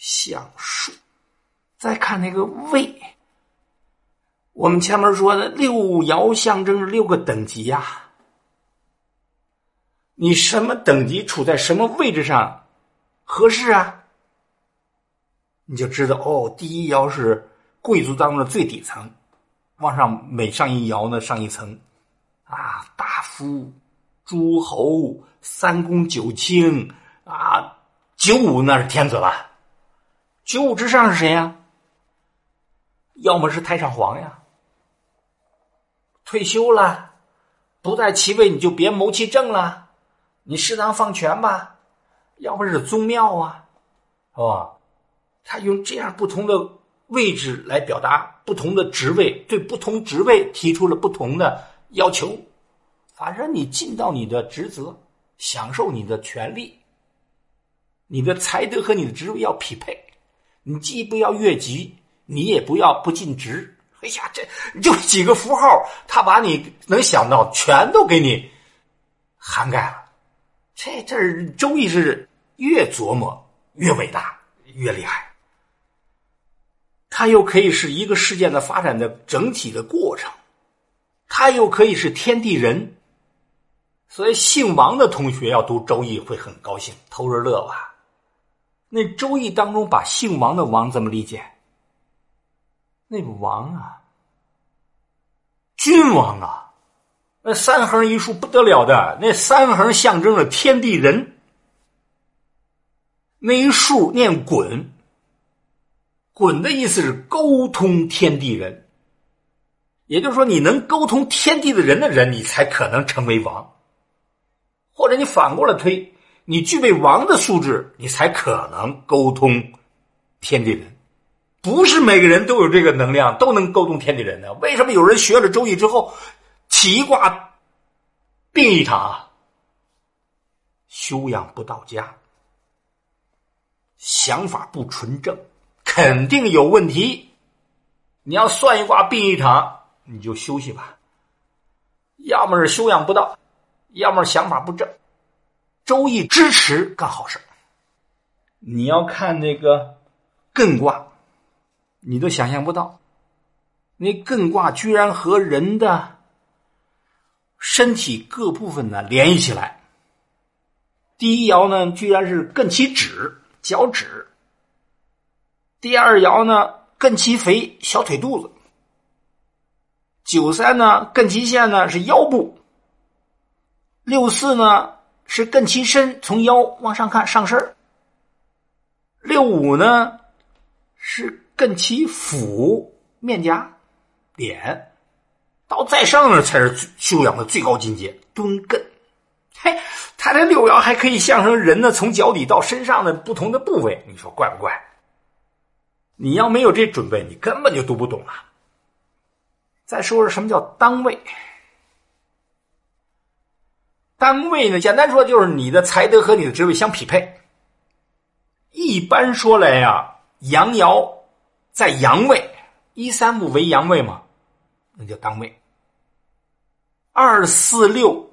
相术。再看那个位，我们前面说的六爻象征六个等级呀。你什么等级处在什么位置上合适啊？你就知道哦，第一爻是贵族当中的最底层，往上每上一爻呢上一层，啊，大夫、诸侯、三公九卿啊，九五那是天子了，九五之上是谁呀？要么是太上皇呀，退休了，不在其位你就别谋其政了。你适当放权吧，要不是宗庙啊，是吧？他用这样不同的位置来表达不同的职位，对不同职位提出了不同的要求。反正你尽到你的职责，享受你的权利，你的才德和你的职位要匹配。你既不要越级，你也不要不尽职。哎呀，这就几个符号，他把你能想到全都给你涵盖了。这这《周易》是越琢磨越伟大，越厉害。它又可以是一个事件的发展的整体的过程，它又可以是天地人。所以，姓王的同学要读《周易》会很高兴，偷着乐吧。那《周易》当中把姓王的王怎么理解？那个王啊，君王啊。那三横一竖不得了的，那三横象征着天地人，那一竖念滚，滚的意思是沟通天地人，也就是说，你能沟通天地的人的人，你才可能成为王，或者你反过来推，你具备王的素质，你才可能沟通天地人，不是每个人都有这个能量，都能沟通天地人的。为什么有人学了周易之后？奇卦病一场，修养不到家，想法不纯正，肯定有问题。你要算一卦病一场，你就休息吧。要么是修养不到，要么想法不正。周易支持干好事你要看那个艮卦，你都想象不到，那艮卦居然和人的。身体各部分呢联系起来。第一爻呢，居然是艮其趾，脚趾；第二爻呢，艮其肥，小腿肚子；九三呢，艮其线呢是腰部；六四呢是艮其身，从腰往上看上身；六五呢是艮其腹，面颊，脸。到再上呢，才是修养的最高境界。蹲艮，嘿，他这六爻还可以象征人呢，从脚底到身上的不同的部位。你说怪不怪？你要没有这准备，你根本就读不懂啊。再说说什么叫单位？单位呢，简单说就是你的才德和你的职位相匹配。一般说来呀，阳爻在阳位，一三五为阳位嘛，那叫单位。二四六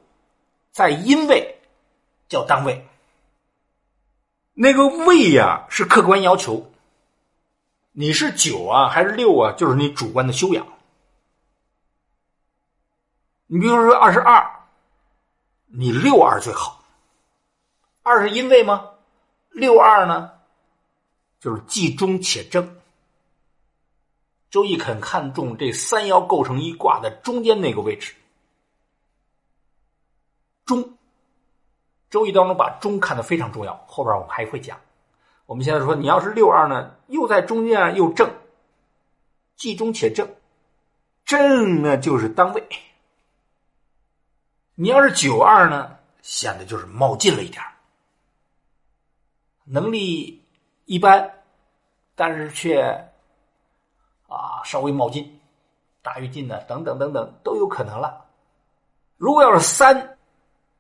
在阴位叫单位，那个位呀是客观要求，你是九啊还是六啊？就是你主观的修养。你比如说二十二，你六二最好。二是因为吗？六二呢，就是既中且正。周易肯看重这三爻构成一卦的中间那个位置。中，周易当中把中看得非常重要，后边我们还会讲。我们现在说，你要是六二呢，又在中间又正，既中且正，正呢就是当位。你要是九二呢，显得就是冒进了一点能力一般，但是却啊稍微冒进，大于进的等等等等都有可能了。如果要是三。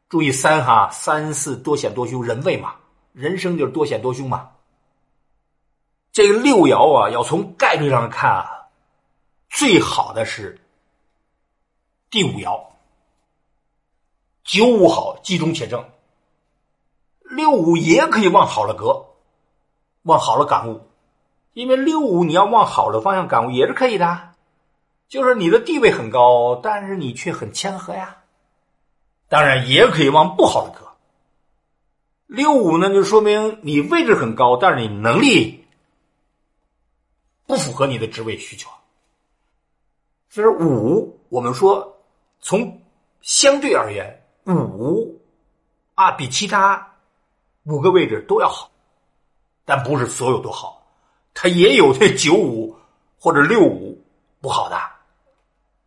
注意三哈，三四多险多凶，人位嘛，人生就是多险多凶嘛。这个六爻啊，要从概率上看啊，最好的是第五爻，九五好，吉中且正。六五也可以往好了格，往好了感悟，因为六五你要往好的方向感悟也是可以的，就是你的地位很高，但是你却很谦和呀。当然也可以往不好的格。六五呢，就说明你位置很高，但是你能力不符合你的职位需求。这是五，我们说从相对而言，五啊比其他五个位置都要好，但不是所有都好，它也有这九五或者六五不好的，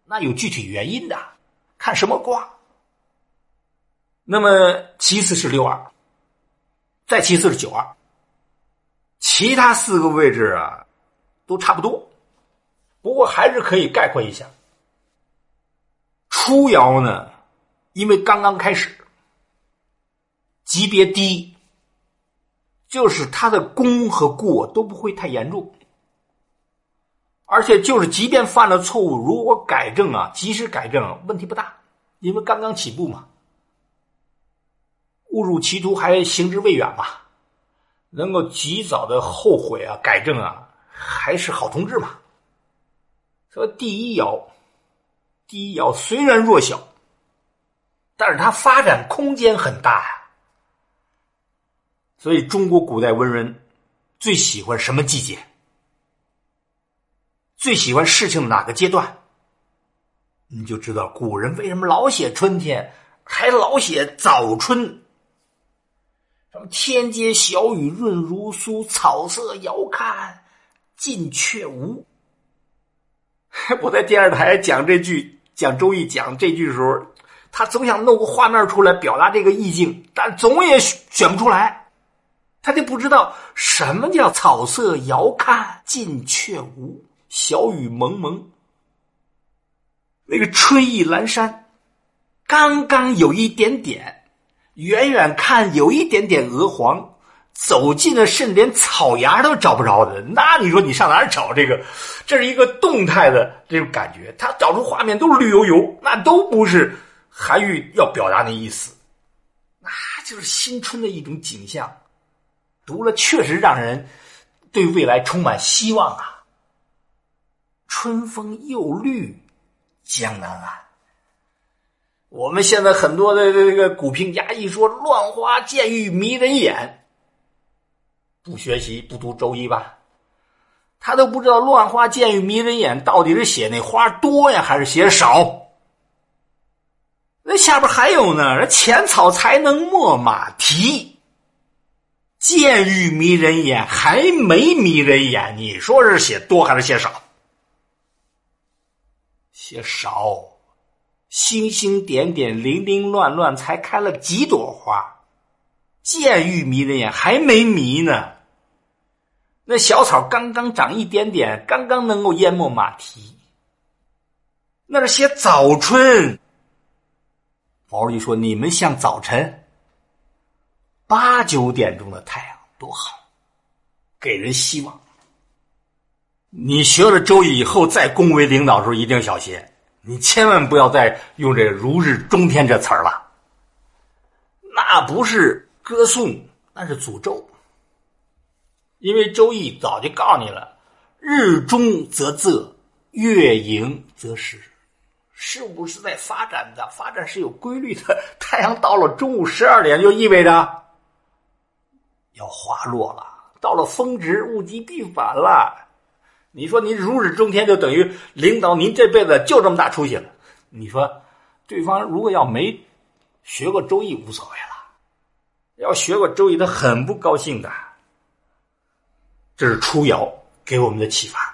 那有具体原因的，看什么卦。那么其次是六二。再其次是九二，其他四个位置啊，都差不多，不过还是可以概括一下。初爻呢，因为刚刚开始，级别低，就是他的功和过都不会太严重，而且就是即便犯了错误，如果改正啊，及时改正，问题不大，因为刚刚起步嘛。误入歧途还行之未远嘛，能够及早的后悔啊、改正啊，还是好同志嘛。说第一爻，第一爻虽然弱小，但是它发展空间很大呀。所以中国古代文人最喜欢什么季节？最喜欢事情的哪个阶段？你就知道古人为什么老写春天，还老写早春。什么天街小雨润如酥，草色遥看近却无。我在电视台讲这句讲周易讲这句的时候，他总想弄个画面出来表达这个意境，但总也选不出来。他就不知道什么叫草色遥看近却无，小雨蒙蒙。那个春意阑珊，刚刚有一点点。远远看有一点点鹅黄，走近了甚连草芽都找不着的。那你说你上哪儿找这个？这是一个动态的这种感觉，他找出画面都是绿油油，那都不是韩愈要表达的意思，那就是新春的一种景象。读了确实让人对未来充满希望啊！春风又绿江南岸。我们现在很多的这个股评家一说“乱花渐欲迷人眼”，不学习不读周易吧，他都不知道“乱花渐欲迷人眼”到底是写那花多呀，还是写少？那下边还有呢，“浅草才能没马蹄”，“渐欲迷人眼”还没迷人眼，你说是写多还是写少？写少。星星点点，零零乱乱，才开了几朵花，渐欲迷人眼，还没迷呢。那小草刚刚长一点点，刚刚能够淹没马蹄。那是写早春。毛主席说：“你们像早晨八九点钟的太阳，多好，给人希望。”你学了周易以后，再恭维领导的时候，一定小心。你千万不要再用这“如日中天”这词儿了，那不是歌颂，那是诅咒。因为《周易》早就告诉你了：“日中则仄，月盈则时。”事物是在发展的，发展是有规律的。太阳到了中午十二点，就意味着要滑落了，到了峰值，物极必反了。你说您如日中天，就等于领导您这辈子就这么大出息了。你说，对方如果要没学过周易，无所谓了；要学过周易，他很不高兴的。这是初爻给我们的启发。